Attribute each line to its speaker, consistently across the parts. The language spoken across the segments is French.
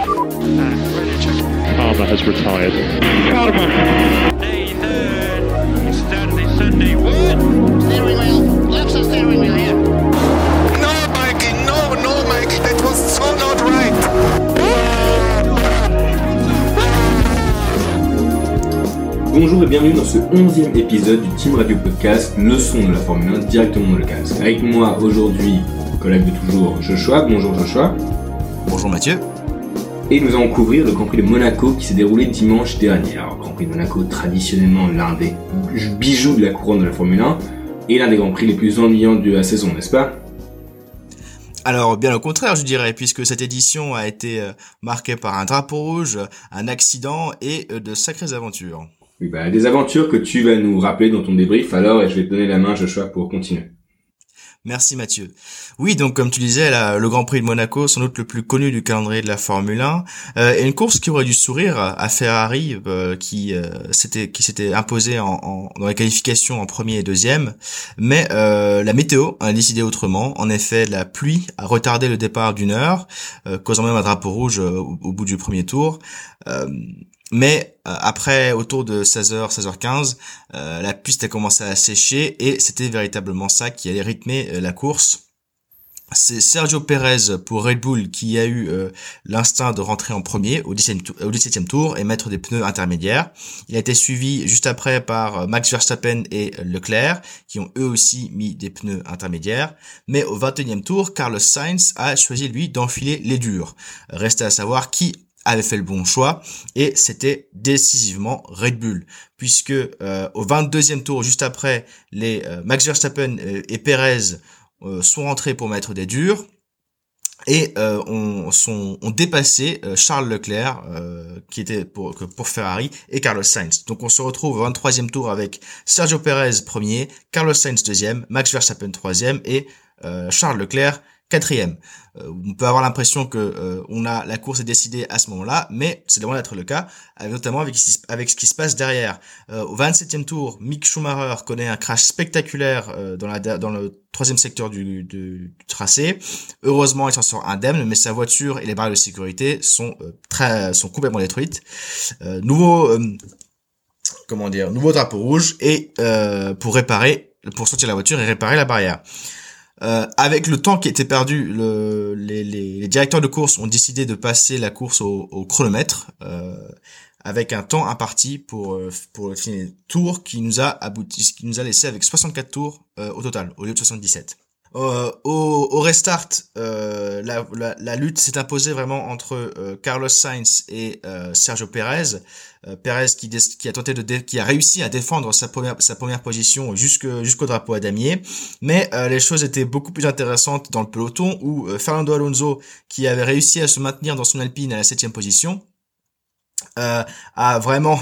Speaker 1: Palmer has retired. Palmer.
Speaker 2: Nathan Stanley Sunday Wood.
Speaker 3: Steering wheel. Left side steering wheel here.
Speaker 4: No, Mikey, no, no, Mikey, that was so not right.
Speaker 5: Bonjour et bienvenue dans ce 11e épisode du Team Radio Podcast, le son de la Formule 1 directement dans le casque. Avec moi aujourd'hui, collègue de toujours, Joshua. Bonjour Joshua.
Speaker 6: Bonjour Mathieu.
Speaker 5: Et nous allons couvrir le Grand Prix de Monaco qui s'est déroulé dimanche dernier. Alors, Grand Prix de Monaco, traditionnellement l'un des bijoux de la couronne de la Formule 1 et l'un des Grands Prix les plus ennuyants de la saison, n'est-ce pas?
Speaker 6: Alors bien au contraire, je dirais, puisque cette édition a été euh, marquée par un drapeau rouge, un accident et euh, de sacrées aventures.
Speaker 5: Oui, bah, des aventures que tu vas nous rappeler dans ton débrief alors et je vais te donner la main Joshua pour continuer.
Speaker 6: Merci Mathieu. Oui, donc comme tu disais, le Grand Prix de Monaco, sans doute le plus connu du calendrier de la Formule 1, euh, et une course qui aurait dû sourire à Ferrari, euh, qui euh, s'était qui s'était imposé en, en- dans les qualifications en premier et deuxième, mais euh, la météo a décidé autrement. En effet, la pluie a retardé le départ d'une heure, causant même un drapeau rouge au bout du premier tour. Mais euh, après, autour de 16h, 16h15, euh, la piste a commencé à sécher et c'était véritablement ça qui allait rythmer euh, la course. C'est Sergio Perez pour Red Bull qui a eu euh, l'instinct de rentrer en premier au 17e, tou- au 17e tour et mettre des pneus intermédiaires. Il a été suivi juste après par Max Verstappen et Leclerc qui ont eux aussi mis des pneus intermédiaires. Mais au 21e tour, Carlos Sainz a choisi lui d'enfiler les durs. Restait à savoir qui avait fait le bon choix et c'était décisivement Red Bull puisque euh, au 22e tour juste après les euh, Max Verstappen et Perez euh, sont rentrés pour mettre des durs et ont, sont, ont dépassé Charles Leclerc qui était pour, pour Ferrari et Carlos Sainz. Donc on se retrouve au 23e tour avec Sergio Perez premier, Carlos Sainz deuxième, Max Verstappen troisième et Charles Leclerc quatrième. Euh, on peut avoir l'impression que euh, on a la course est décidée à ce moment-là, mais c'est loin d'être le cas, notamment avec, avec ce qui se passe derrière. Euh, au 27e tour, Mick Schumacher connaît un crash spectaculaire euh, dans, la, dans le troisième secteur du, du- du tracé. Heureusement, il s'en sort indemne, mais sa voiture et les barres de sécurité sont euh, très sont complètement détruites. Euh, nouveau comment dire, nouveau drapeau rouge et pour réparer, pour sortir la voiture et réparer la barrière. Euh, avec le temps qui était perdu, le, les, directeurs de course ont décidé de passer la course au, chronomètre euh, avec un temps imparti pour euh, pour le tour qui nous a abouti, qui nous a laissé avec 64 tours au total au lieu de 77. Euh, au, au restart, euh, la, la, la lutte s'est imposée vraiment entre euh, Carlos Sainz et Sergio Perez. Perez qui, qui a tenté de qui a réussi à défendre sa première sa première position jusque jusqu'au drapeau à damier, mais euh, les choses étaient beaucoup plus intéressantes dans le peloton où euh, Fernando Alonso qui avait réussi à se maintenir dans son Alpine à la septième position euh, a vraiment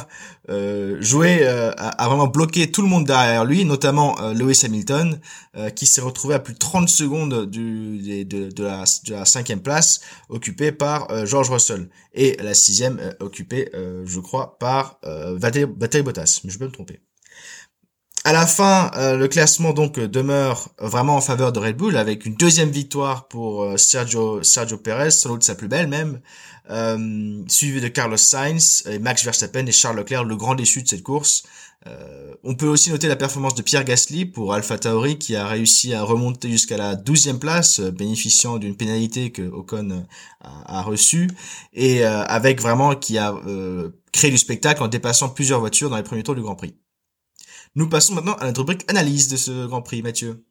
Speaker 6: euh, joué, euh, a, vraiment bloqué tout le monde derrière lui, notamment euh, Lewis Hamilton, qui s'est retrouvé à plus de 30 secondes du, de, de, la, de la cinquième place, occupée par George Russell, et la sixième occupée, je crois, par Valtteri Valtteri Bottas, mais je peux me tromper. À la fin, euh, le classement donc euh, demeure vraiment en faveur de Red Bull avec une deuxième victoire pour euh, Sergio Sergio Perez, sans doute sa plus belle même, euh, suivi de Carlos Sainz Max Verstappen et Charles Leclerc, le grand déçu de cette course. Euh, on peut aussi noter la performance de Pierre Gasly pour Alpha Tauri qui a réussi à remonter jusqu'à la 12e place, bénéficiant d'une pénalité que Ocon a, a reçue et avec vraiment qui a créé du spectacle en dépassant plusieurs voitures dans les premiers tours du Grand Prix. Nous passons maintenant à notre rubrique analyse de ce Grand Prix, Mathieu.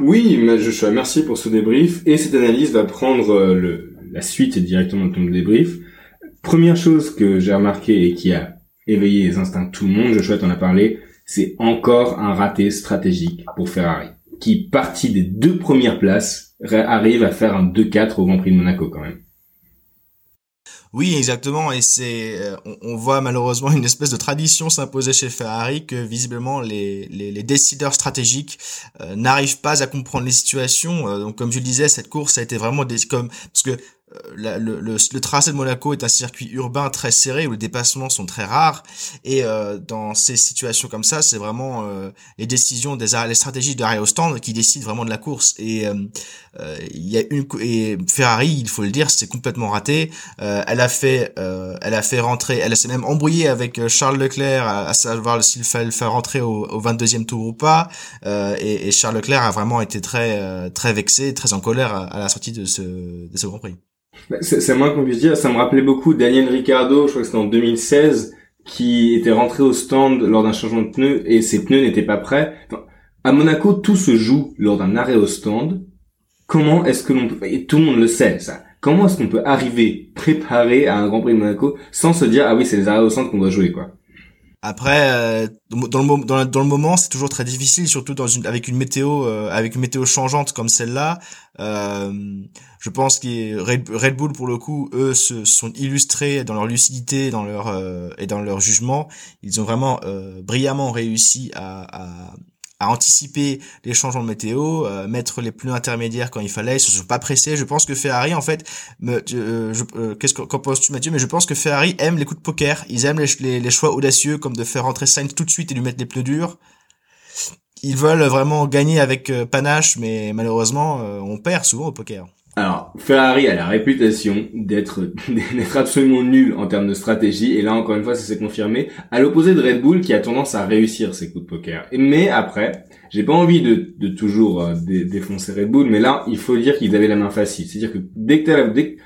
Speaker 5: Oui, Joshua, merci pour ce débrief. Et cette analyse va prendre euh, le, la suite directement de ton débrief. Première chose que j'ai remarqué et qui a éveillé les instincts de tout le monde, Joshua t'en a parlé, c'est encore un raté stratégique pour Ferrari, qui, parti des deux premières places, arrive à faire un 2-4 au Grand Prix de Monaco quand même.
Speaker 6: Oui, exactement, et c'est, euh, on, voit malheureusement une espèce de tradition s'imposer chez Ferrari que visiblement les, les, les décideurs stratégiques euh, n'arrivent pas à comprendre les situations. Euh, donc, comme je le disais, cette course a été vraiment des, comme parce que la, le, le, le, tracé de Monaco est un circuit urbain très serré où les dépassements sont très rares. Et euh, dans ces situations comme ça c'est vraiment euh, les décisions des les stratégies d'arrêt au stand qui décident vraiment de la course. Et euh, euh il y a une et Ferrari il faut le dire c'est complètement raté. Elle a fait elle a fait rentrer elle s'est même embrouillée avec Charles Leclerc à, savoir s'il fallait le faire rentrer au, au 22e tour ou pas. Et, et, Charles Leclerc a vraiment été très très vexé très en colère à, à la sortie de ce de ce Grand Prix.
Speaker 5: Bah, c'est moins qu'on puisse dire. Ça me rappelait beaucoup Daniel Ricciardo, je crois que c'était en 2016, qui était rentré au stand lors d'un changement de pneus et ses pneus n'étaient pas prêts. à Monaco, tout se joue lors d'un arrêt au stand. Comment est-ce que l'on peut, et tout le monde le sait, ça. Comment est-ce qu'on peut arriver préparé à un Grand Prix de Monaco sans se dire, ah oui, c'est les arrêts au stand qu'on doit jouer, quoi?
Speaker 6: Après, euh, dans le, dans, dans le moment, c'est toujours très difficile, surtout dans une, avec une météo, euh, avec une météo changeante comme celle-là. Euh, je pense que Red, Bull, pour le coup, eux, se sont illustrés dans leur lucidité, dans leur et dans leur jugement. Ils ont vraiment brillamment réussi à, à, à anticiper les changements de météo, euh, mettre les pneus intermédiaires quand il fallait, ils se sont pas pressés. Je pense que Ferrari, en fait, me, euh, euh, qu'est-ce qu'en penses-tu Mathieu? Mais je pense que Ferrari aime les coups de poker, ils aiment les, les, choix audacieux comme de faire rentrer Sainz tout de suite et lui mettre les pneus durs. Ils veulent vraiment gagner avec panache, mais malheureusement, on perd souvent au poker.
Speaker 5: Alors, Ferrari a la réputation d'être d'être absolument nul en termes de stratégie, et là encore une fois, ça s'est confirmé, à l'opposé de Red Bull qui a tendance à réussir ses coups de poker. Mais après, j'ai pas envie de, de toujours euh, défoncer Red Bull, mais là, il faut dire qu'ils avaient la main facile. C'est-à-dire que dès que, dès,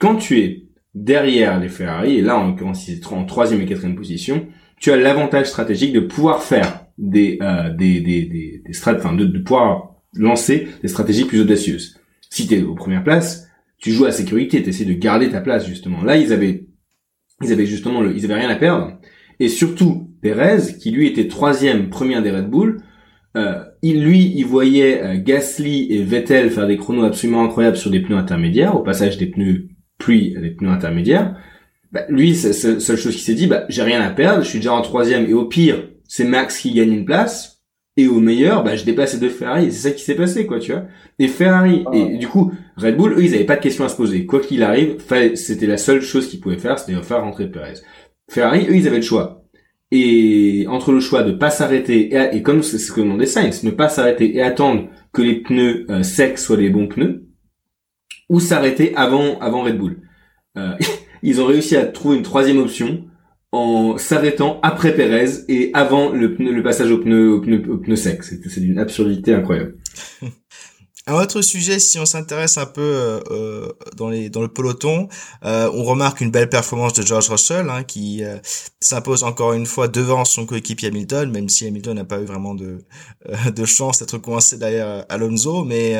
Speaker 5: quand tu es derrière les Ferrari, et là en l'occurrence ils en troisième et quatrième position, tu as l'avantage stratégique de pouvoir faire des euh, des des des, des strat, enfin de, de pouvoir lancer des stratégies plus audacieuses si t'es aux premières places, tu joues à sécurité, t'essaies de garder ta place justement. Là, ils avaient, ils avaient justement, le, ils avaient rien à perdre. Et surtout, Perez, qui lui était troisième, premier des Red Bull, euh, il lui, il voyait euh, Gasly et Vettel faire des chronos absolument incroyables sur des pneus intermédiaires, au passage des pneus pluie à des pneus intermédiaires. Bah, lui, c'est la seule chose qu'il s'est dit, bah, j'ai rien à perdre, je suis déjà en troisième, et au pire, c'est Max qui gagne une place et au meilleur, bah, je dépasse les deux Ferrari. C'est ça qui s'est passé, quoi, tu vois. Et Ferrari, ah. et du coup, Red Bull, eux, ils avaient pas de questions à se poser. Quoi qu'il arrive, c'était la seule chose qu'ils pouvaient faire, c'était faire rentrer Perez. Ferrari, eux, ils avaient le choix. Et entre le choix de pas s'arrêter, et, comme c'est ce que demandait Sainz, ne pas s'arrêter et attendre que les pneus euh, secs soient les bons pneus, ou s'arrêter avant, avant Red Bull. Euh, ils ont réussi à trouver une troisième option, en s'arrêtant après Pérez et avant le, le passage au pneu, au pneu, au pneu sec. C'est d'une absurdité incroyable.
Speaker 6: Un autre sujet, si on s'intéresse un peu euh, euh, dans, les, dans le peloton, euh, on remarque une belle performance de George Russell, hein, qui euh, s'impose encore une fois devant son coéquipier Hamilton, même si Hamilton n'a pas eu vraiment de, euh, de chance d'être coincé derrière Alonso, mais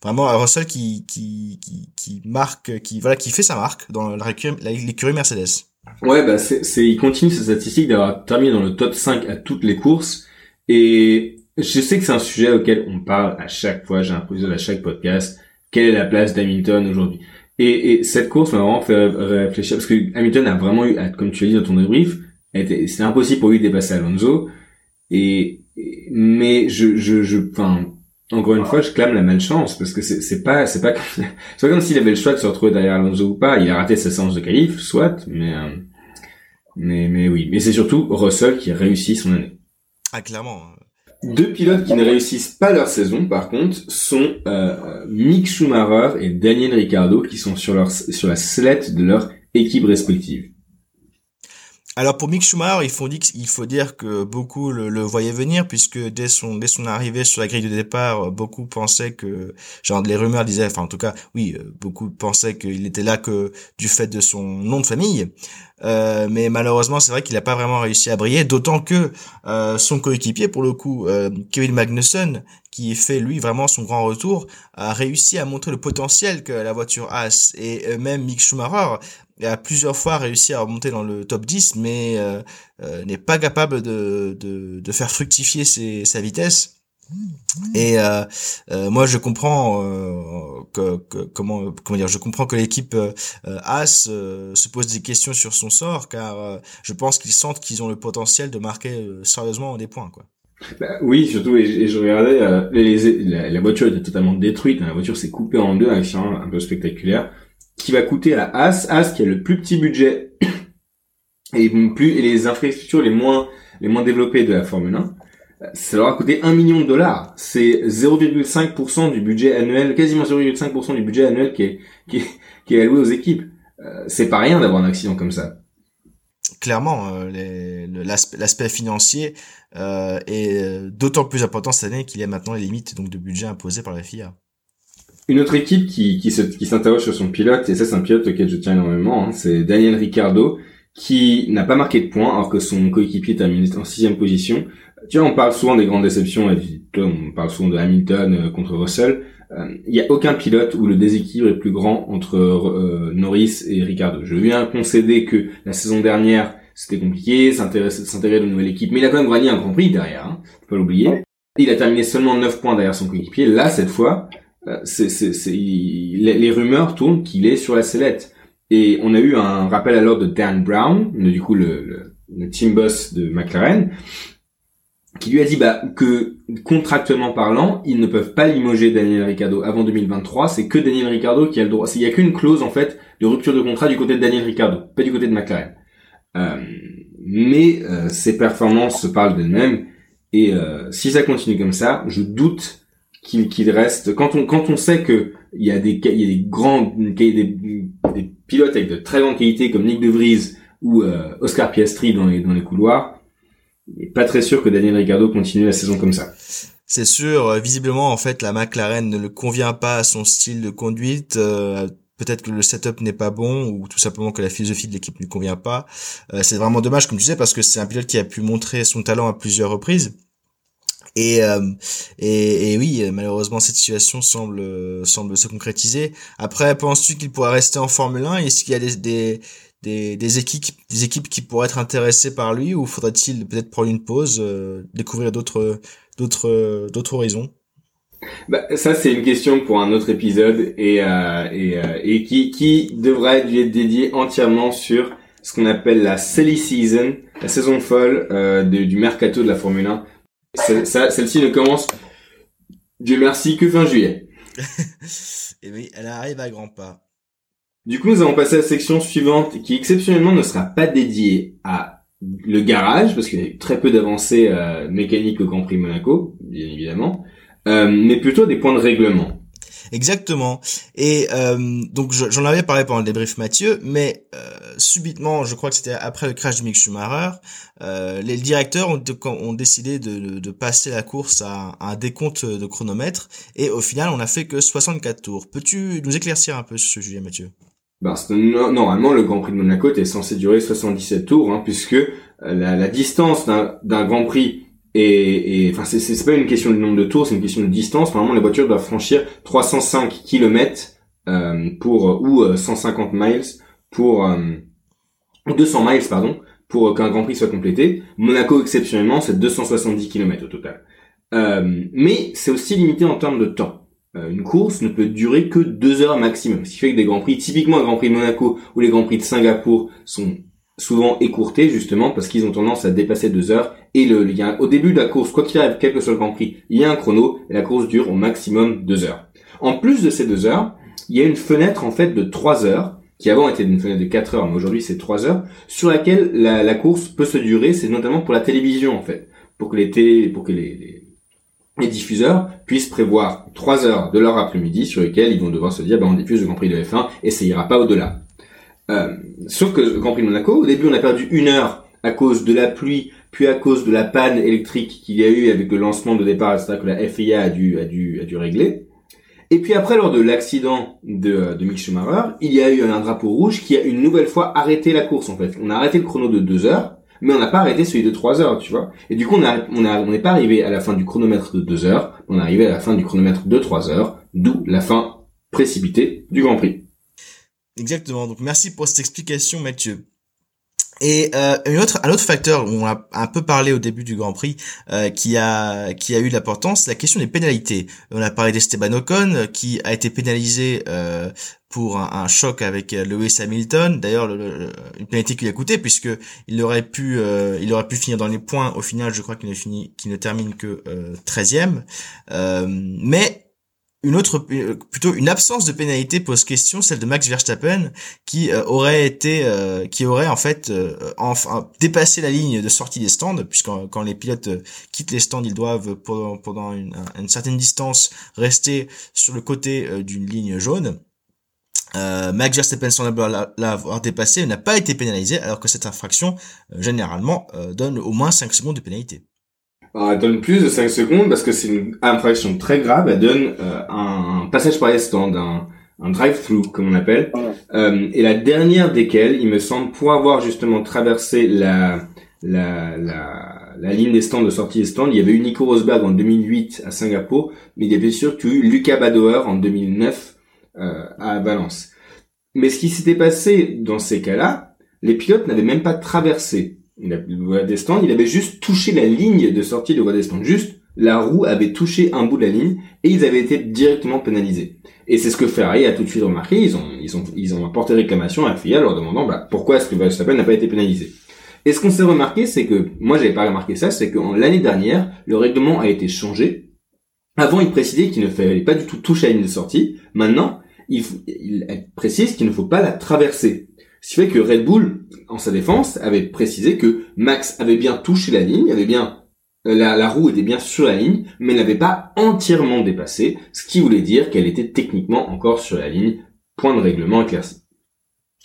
Speaker 6: vraiment Russell qui, qui, qui, qui, marque, qui voilà, qui fait sa marque dans l'écurie Mercedes.
Speaker 5: Ouais, bah c'est, il continue sa statistique d'avoir terminé dans le top 5 à toutes les courses. Et je sais que c'est un sujet auquel on parle à chaque fois, j'ai l'impression à chaque podcast. Quelle est la place d'Hamilton aujourd'hui? Et, et, cette course m'a vraiment fait réfléchir parce que Hamilton a vraiment eu, comme tu l'as dit dans ton débrief, c'était impossible pour lui de dépasser Alonso. Et, mais je, je, je, enfin, encore une fois, je clame la malchance parce que c'est pas c'est pas comme, c'est comme s'il avait le choix de se retrouver derrière Alonso ou pas. Il a raté sa séance de qualif, soit, mais euh, mais mais oui. Mais c'est surtout Russell qui a réussi son année.
Speaker 6: Ah clairement.
Speaker 5: Deux pilotes qui ne réussissent pas leur saison, par contre, sont euh, Mick Schumacher et Daniel Ricciardo qui sont sur leur sur la sellette de leur équipe respective.
Speaker 6: Alors pour Mick Schumacher, il faut dire, que beaucoup le, le, voyaient venir puisque dès son dès son arrivée sur la grille de départ, beaucoup pensaient que genre les rumeurs disaient, enfin en tout cas oui, euh, beaucoup pensaient qu'il était là que du fait de son nom de famille. Euh, mais malheureusement, c'est vrai qu'il n'a pas vraiment réussi à briller, d'autant que euh, son coéquipier, pour le coup, euh, Kevin Magnussen, qui fait lui vraiment son grand retour, a réussi à montrer le potentiel que la voiture a. Et euh, même Mick Schumacher a plusieurs fois réussi à remonter dans le top 10, mais n'est pas capable de, de, de faire fructifier ses, sa vitesse. Et euh, euh, moi, je comprends euh, que, que, comment comment dire, je comprends que l'équipe euh, As euh, se pose des questions sur son sort, car je pense qu'ils sentent qu'ils ont le potentiel de marquer sérieusement des points, quoi.
Speaker 5: Bah, oui, surtout, et, je regardais, les, la, voiture était totalement détruite, hein, la voiture s'est coupée en deux, un accident un peu spectaculaire, qui va coûter à As, As qui a le plus petit budget et plus et les infrastructures les moins les moins développées de la Formule 1, ça leur a coûté 1 million de dollars. C'est 0,5% du budget annuel, quasiment 0,5% du budget annuel qui est, qui est, qui est alloué aux équipes. Euh, c'est pas rien d'avoir un accident comme ça.
Speaker 6: Clairement, euh, l'aspect financier euh, est d'autant plus important cette année qu'il y a maintenant les limites donc de budget imposées par la FIA.
Speaker 5: Une autre équipe qui, qui, qui s'interroge sur son pilote, et ça c'est un pilote auquel je tiens énormément, hein, c'est Daniel Ricciardo, qui n'a pas marqué de points alors que son coéquipier termine en sixième position. Tu vois, on parle souvent des grandes déceptions, et on parle souvent de Hamilton euh, contre Russell. Euh, il n'y a aucun pilote où le déséquilibre est plus grand entre euh, Norris et Ricardo. Je viens concéder que la saison dernière, c'était compliqué, s'intégrer à une nouvelle équipe, mais il a quand même gagné un Grand Prix derrière, hein, faut pas l'oublier. Il a terminé seulement 9 points derrière son coéquipier. Là, cette fois, c'est, c'est, les, les rumeurs tournent qu'il est sur la sellette. Et on a eu un rappel à l'ordre de Dan Brown, du coup le, le, le team boss de McLaren, qui lui a dit bah, que contractuellement parlant, ils ne peuvent pas limoger Daniel Ricciardo avant 2023. C'est que Daniel Ricciardo qui a le droit. Il y a qu'une clause en fait de rupture de contrat du côté de Daniel Ricciardo, pas du côté de McLaren. Euh, mais euh, ses performances se parlent d'elles-mêmes. Et euh, si ça continue comme ça, je doute qu'il reste. Quand on quand on sait que il y a des il y a des grands des, des pilotes avec de très grandes qualités comme Nick De Vries ou euh, Oscar Piastri dans les dans les couloirs n'est pas très sûr que Daniel Ricciardo continue la saison comme ça.
Speaker 6: C'est sûr, euh, visiblement en fait la McLaren ne le convient pas à son style de conduite. Euh, peut-être que le setup n'est pas bon ou tout simplement que la philosophie de l'équipe ne lui convient pas. Euh, c'est vraiment dommage comme tu sais parce que c'est un pilote qui a pu montrer son talent à plusieurs reprises. Et, et, et, oui, malheureusement, cette situation semble semble se concrétiser. Après, penses-tu qu'il pourra rester en Formule 1 Est-ce qu'il y a des, des, des, équipes, des équipes qui pourraient être intéressées par lui ou faudrait-il peut-être prendre une pause, euh, découvrir d'autres, d'autres, d'autres horizons?
Speaker 5: Bah, ça c'est une question pour un autre épisode et euh, et, euh, et qui qui devrait être dédié entièrement sur ce qu'on appelle la silly season, la saison folle euh, du mercato de la Formule 1. Celle-ci ne commence, Dieu merci, que fin juillet.
Speaker 6: et oui, elle arrive à grands pas.
Speaker 5: Du coup, nous allons passer à la section suivante qui exceptionnellement ne sera pas dédiée à le garage, parce qu'il y a très peu d'avancées euh, mécaniques au Grand Prix Monaco, bien évidemment, euh, mais plutôt des points de règlement.
Speaker 6: Exactement. Et euh, donc j'en avais parlé pendant le débrief Mathieu, mais subitement, je crois que c'était après le crash de Mick Schumacher, les directeurs ont, décidé de, de, passer la course à, à, un décompte de chronomètre, et au final, on n'a fait que 64 tours. Peux-tu nous éclaircir un peu sur ce sujet, Mathieu?
Speaker 5: Ben, normalement, le Grand Prix de Monaco est censé durer 77 tours, hein, puisque euh, la, la distance d'un Grand Prix et, enfin, c'est pas une question de nombre de tours, c'est une question de distance. Normalement, les voitures doivent franchir 305 km euh, pour ou 150 euh, miles pour euh, 200 miles pardon pour qu'un Grand Prix soit complété. Monaco exceptionnellement, c'est 270 km au total. Euh, mais c'est aussi limité en termes de temps. Euh, une course ne peut durer que deux heures maximum. Ce qui fait que des grands prix, typiquement le Grand Prix de Monaco ou les grands prix de Singapour, sont souvent écourtés justement parce qu'ils ont tendance à dépasser deux heures. Et le, il y a, au début de la course, quoi qu'il arrive, quel que soit le Grand Prix, il y a un chrono et la course dure au maximum deux heures. En plus de ces deux heures, il y a une fenêtre en fait de trois heures qui avant était une fenêtre de 4 heures, mais aujourd'hui c'est 3 heures, sur laquelle la, la course peut se durer, c'est notamment pour la télévision en fait, pour que les télé, pour que les, les diffuseurs puissent prévoir trois heures de leur après-midi sur lesquelles ils vont devoir se dire ben, on diffuse le Grand Prix de F1 et ça ira pas au-delà. Euh, sauf que le Grand Prix de Monaco, au début on a perdu une heure à cause de la pluie, puis à cause de la panne électrique qu'il y a eu avec le lancement de départ, etc., que la FIA a dû, a dû, a dû régler. Et puis après, lors de l'accident de, de Mick Schumacher, il y a eu un drapeau rouge qui a une nouvelle fois arrêté la course, en fait. On a arrêté le chrono de deux heures, mais on n'a pas arrêté celui de 3 heures, tu vois. Et du coup, on on on n'est pas arrivé à la fin du chronomètre de 2 heures, on est arrivé à la fin du chronomètre de 3 heures, d'où la fin précipitée du Grand Prix.
Speaker 6: Exactement. Donc merci pour cette explication, Mathieu. Et euh, un autre un autre facteur, on a un peu parlé au début du Grand Prix, euh, qui a qui a eu l'importance, c'est la question des pénalités. On a parlé d'Esteban Ocon qui a été pénalisé euh, pour un, choc avec Lewis Hamilton. D'ailleurs, une pénalité qui lui a coûté puisque il aurait pu il aurait pu finir dans les points. Au final, je crois qu'il ne finit qu'il ne termine que 13e. mais une autre, euh, plutôt une absence de pénalité pose question, celle de Max Verstappen, qui euh, aurait été, euh, qui aurait en fait enfin dépassé la ligne de sortie des stands, puisque quand les pilotes quittent les stands, ils doivent pendant, une, certaine distance rester sur le côté d'une ligne jaune. Max Verstappen semble l'avoir dépassé, n'a pas été pénalisé, alors que cette infraction généralement donne au moins 5 secondes de pénalité.
Speaker 5: Alors, elle donne plus de 5 secondes parce que c'est une infraction très grave. Elle donne euh, un, passage par les stands, un, un drive-through comme on appelle. Euh, et la dernière desquelles, il me semble, pour avoir justement traversé la, la, la, la ligne des stands de sortie des stands, il y avait eu Nico Rosberg en 2008 à Singapour, mais il y avait surtout eu Lucas Badoer en 2009 euh, à Valence. Mais ce qui s'était passé dans ces cas-là, les pilotes n'avaient même pas traversé stands, il avait juste touché la ligne de sortie de voie des stands. Juste, la roue avait touché un bout de la ligne et ils avaient été directement pénalisés. Et c'est ce que Ferrari a tout de suite remarqué. Ils ont, ils ont, ils ont apporté réclamation à FIA leur demandant bah, pourquoi est-ce que Verstappen n'a pas été pénalisé? Et ce qu'on s'est remarqué, c'est que, moi j'avais pas remarqué ça, c'est que l'année dernière, le règlement a été changé. Avant, il précisait qu'il ne fallait pas du tout toucher la ligne de sortie. Maintenant, il précise qu'il ne faut pas la traverser. Ce qui fait que Red Bull, en sa défense, avait précisé que Max avait bien touché la ligne, avait bien euh, la, la roue était bien sur la ligne, mais n'avait pas entièrement dépassé, ce qui voulait dire qu'elle était techniquement encore sur la ligne. Point de règlement éclairci.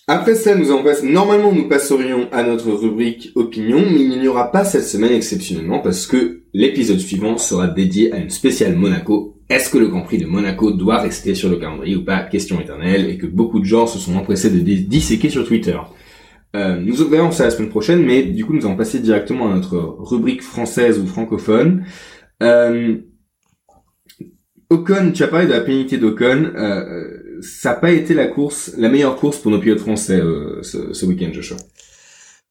Speaker 5: Après ça, nous en passons. Normalement, nous passerions à notre rubrique opinion, mais il n'y aura pas cette semaine exceptionnellement parce que l'épisode suivant sera dédié à une spéciale Monaco est-ce que le Grand Prix de Monaco doit rester sur le calendrier ou pas? Question éternelle et que beaucoup de gens se sont empressés de disséquer sur Twitter. Euh, nous verrons ça la semaine prochaine, mais du coup nous allons passer directement à notre rubrique française ou francophone. Euh, Ocon, tu as parlé de la pénalité d'Ocon. Euh, ça n'a pas été la course, la meilleure course pour nos pilotes français euh, ce, ce week-end, Joshua?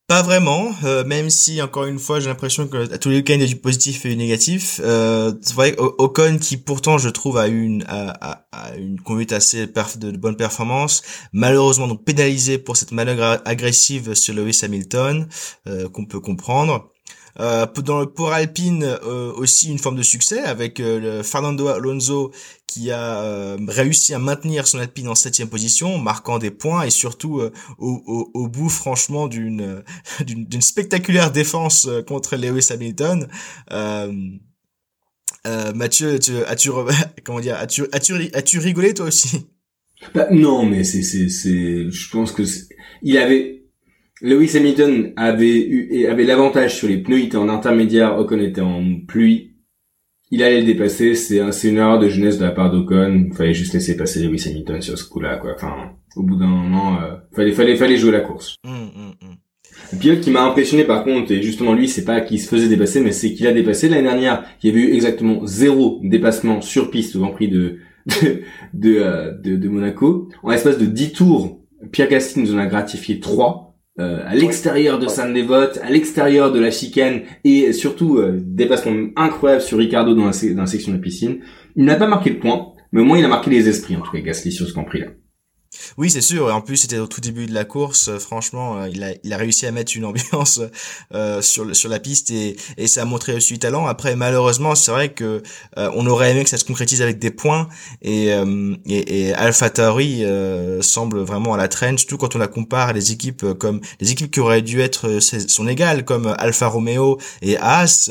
Speaker 6: Pas vraiment, euh, même si encore une fois j'ai l'impression que à tous les week-ends il y a du positif et du négatif. Euh, c'est vrai Ocon qui pourtant je trouve a eu une a, a, une conduite assez perf de, bonne performance, malheureusement donc pénalisé pour cette manœuvre agressive sur Lewis Hamilton euh, qu'on peut comprendre. Euh, dans le pour Alpine euh, aussi une forme de succès avec euh, Fernando Alonso qui a euh, réussi à maintenir son Alpine en septième position, marquant des points et surtout au, au, au, bout franchement d'une d'une spectaculaire défense contre Lewis Hamilton. Mathieu, tu, as-tu comment dire, as-tu as-tu as-tu rigolé toi aussi?
Speaker 5: Bah, Non, mais c'est c'est, je pense que il avait Lewis Hamilton avait eu avait l'avantage sur les pneus, il était en intermédiaire, Ocon était en pluie. Il allait le dépasser, c'est c'est une erreur de jeunesse de la part d'Ocon, il fallait juste laisser passer Lewis Hamilton sur ce coup-là quoi. Enfin, au bout d'un moment, euh, fallait fallait fallait jouer la course. Mmh. Le pilote qui m'a impressionné par contre, et justement lui, c'est pas qu'il se faisait dépasser, mais c'est qu'il a dépassé l'année dernière. Il y avait eu exactement zéro dépassement sur piste au Grand Prix de de, de, euh, de, de Monaco. En l'espace de 10 tours, Pierre Gasly nous en a gratifié 3 euh, à l'extérieur de saint Devote, à l'extérieur de la chicane et surtout euh, dépassement incroyable sur Ricardo dans la, dans la section de piscine. Il n'a pas marqué le point, mais au moins il a marqué les esprits en tout cas Gasly sur ce Grand Prix là.
Speaker 6: Oui, c'est sûr. Et en plus, c'était au tout début de la course. Euh, franchement, euh, il a, il a réussi à mettre une ambiance euh, sur, sur la piste et, et ça a montré aussi talent. Après, malheureusement, c'est vrai que on aurait aimé que ça se concrétise avec des points. Et, et, et Alpha Tauri semble vraiment à la traîne, surtout quand on la compare à des équipes comme les équipes qui auraient dû être son égal, comme Alfa Romeo et Haas.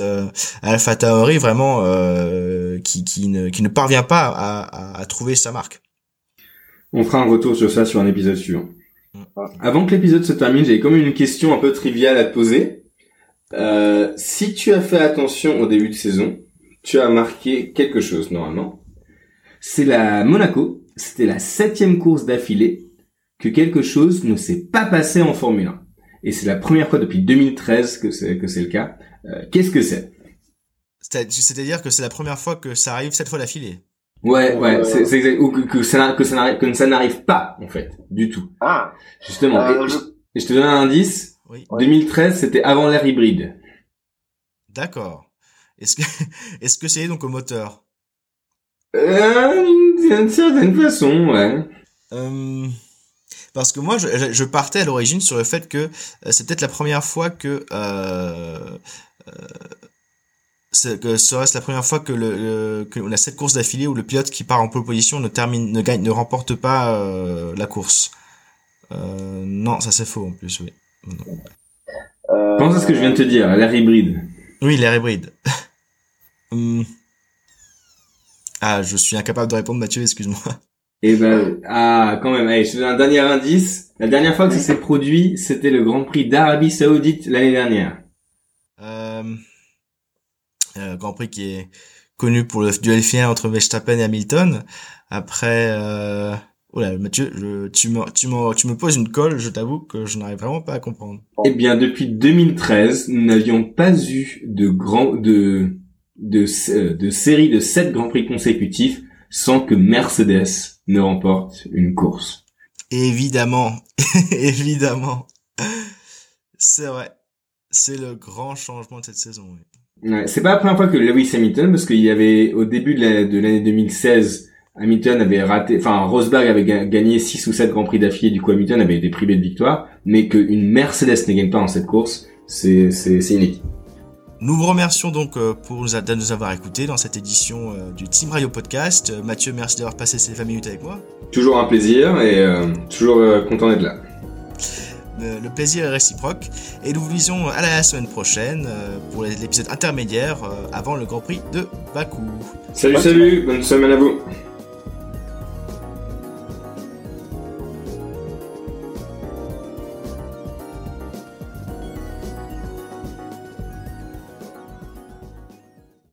Speaker 6: Alpha Tauri, vraiment, qui, qui, ne, qui ne parvient pas à, à trouver sa marque.
Speaker 5: On fera un retour sur ça sur un épisode suivant. Avant que l'épisode se termine, j'ai comme une question un peu triviale à te poser. Euh, si tu as fait attention au début de saison, tu as marqué quelque chose normalement. C'est la Monaco. C'était la septième course d'affilée que quelque chose ne s'est pas passé en Formule 1. Et c'est la première fois depuis 2013 que c'est que c'est le cas. Euh, Qu'est-ce que c'est?
Speaker 6: C'est-à-dire que c'est la première fois que ça arrive cette fois d'affilée.
Speaker 5: Ouais, ouais, c'est exact. Ou que, que ça que ça n'arrive que ça n'arrive pas en fait, du tout.
Speaker 7: Ah.
Speaker 5: Justement. Euh, et, je... te donne un indice. Oui. 2013, c'était avant l'ère hybride.
Speaker 6: D'accord. Est-ce que est-ce que c'est donc au moteur
Speaker 5: euh, D'une certaine façon, ouais.
Speaker 6: Euh, parce que moi, je, je partais à l'origine sur le fait que euh, c'est peut-être la première fois que euh, c'est que ce reste la première fois que le, le que on a cette course d'affilée où le pilote qui part en pole position ne termine, ne gagne, ne remporte pas euh, la course. Euh, non, ça c'est faux en plus, oui.
Speaker 7: Euh,
Speaker 5: Pense à ce que je viens de te dire, l'air hybride?
Speaker 6: Oui, l'air hybride. Hum. Ah, je suis incapable de répondre, Mathieu, excuse-moi.
Speaker 5: Et ben, ah, quand même, allez, je te donne un dernier indice. La dernière fois que ça s'est produit, c'était le Grand Prix d'Arabie Saoudite l'année dernière.
Speaker 6: Euh, Grand Prix qui est connu pour le duel final entre Verstappen et Hamilton. Après, euh... oh là, Mathieu, je, tu me, tu me, tu me poses une colle. Je t'avoue que je n'arrive vraiment pas à comprendre.
Speaker 5: Eh bien, depuis 2013, nous n'avions pas eu de grand, de, de, euh, de série de sept Grands Prix consécutifs sans que Mercedes ne remporte une course.
Speaker 6: Évidemment, évidemment, c'est vrai. C'est le grand changement de cette saison. Oui.
Speaker 5: Ouais, c'est pas la première fois que Lewis Hamilton, parce qu'il y avait au début de la- de l'année 2016, Hamilton avait raté, enfin Rosberg avait ga- gagné 6 ou 7 grands prix d'affilée, du coup Hamilton avait été privé de victoire, mais qu'une Mercedes ne gagne pas dans cette course, c'est c'est c'est inédit.
Speaker 6: Nous vous remercions donc euh, pour de nous avoir écoutés dans cette édition euh, du Team Radio Podcast. Euh, Mathieu, merci d'avoir passé ces 20 minutes avec moi.
Speaker 5: Toujours un plaisir et euh, toujours content d'être là.
Speaker 6: Le, plaisir est réciproque. Et nous vous disons à la semaine prochaine euh, pour l'épisode intermédiaire euh, avant le Grand Prix de Bakou.
Speaker 5: Salut salut, bonne semaine à vous.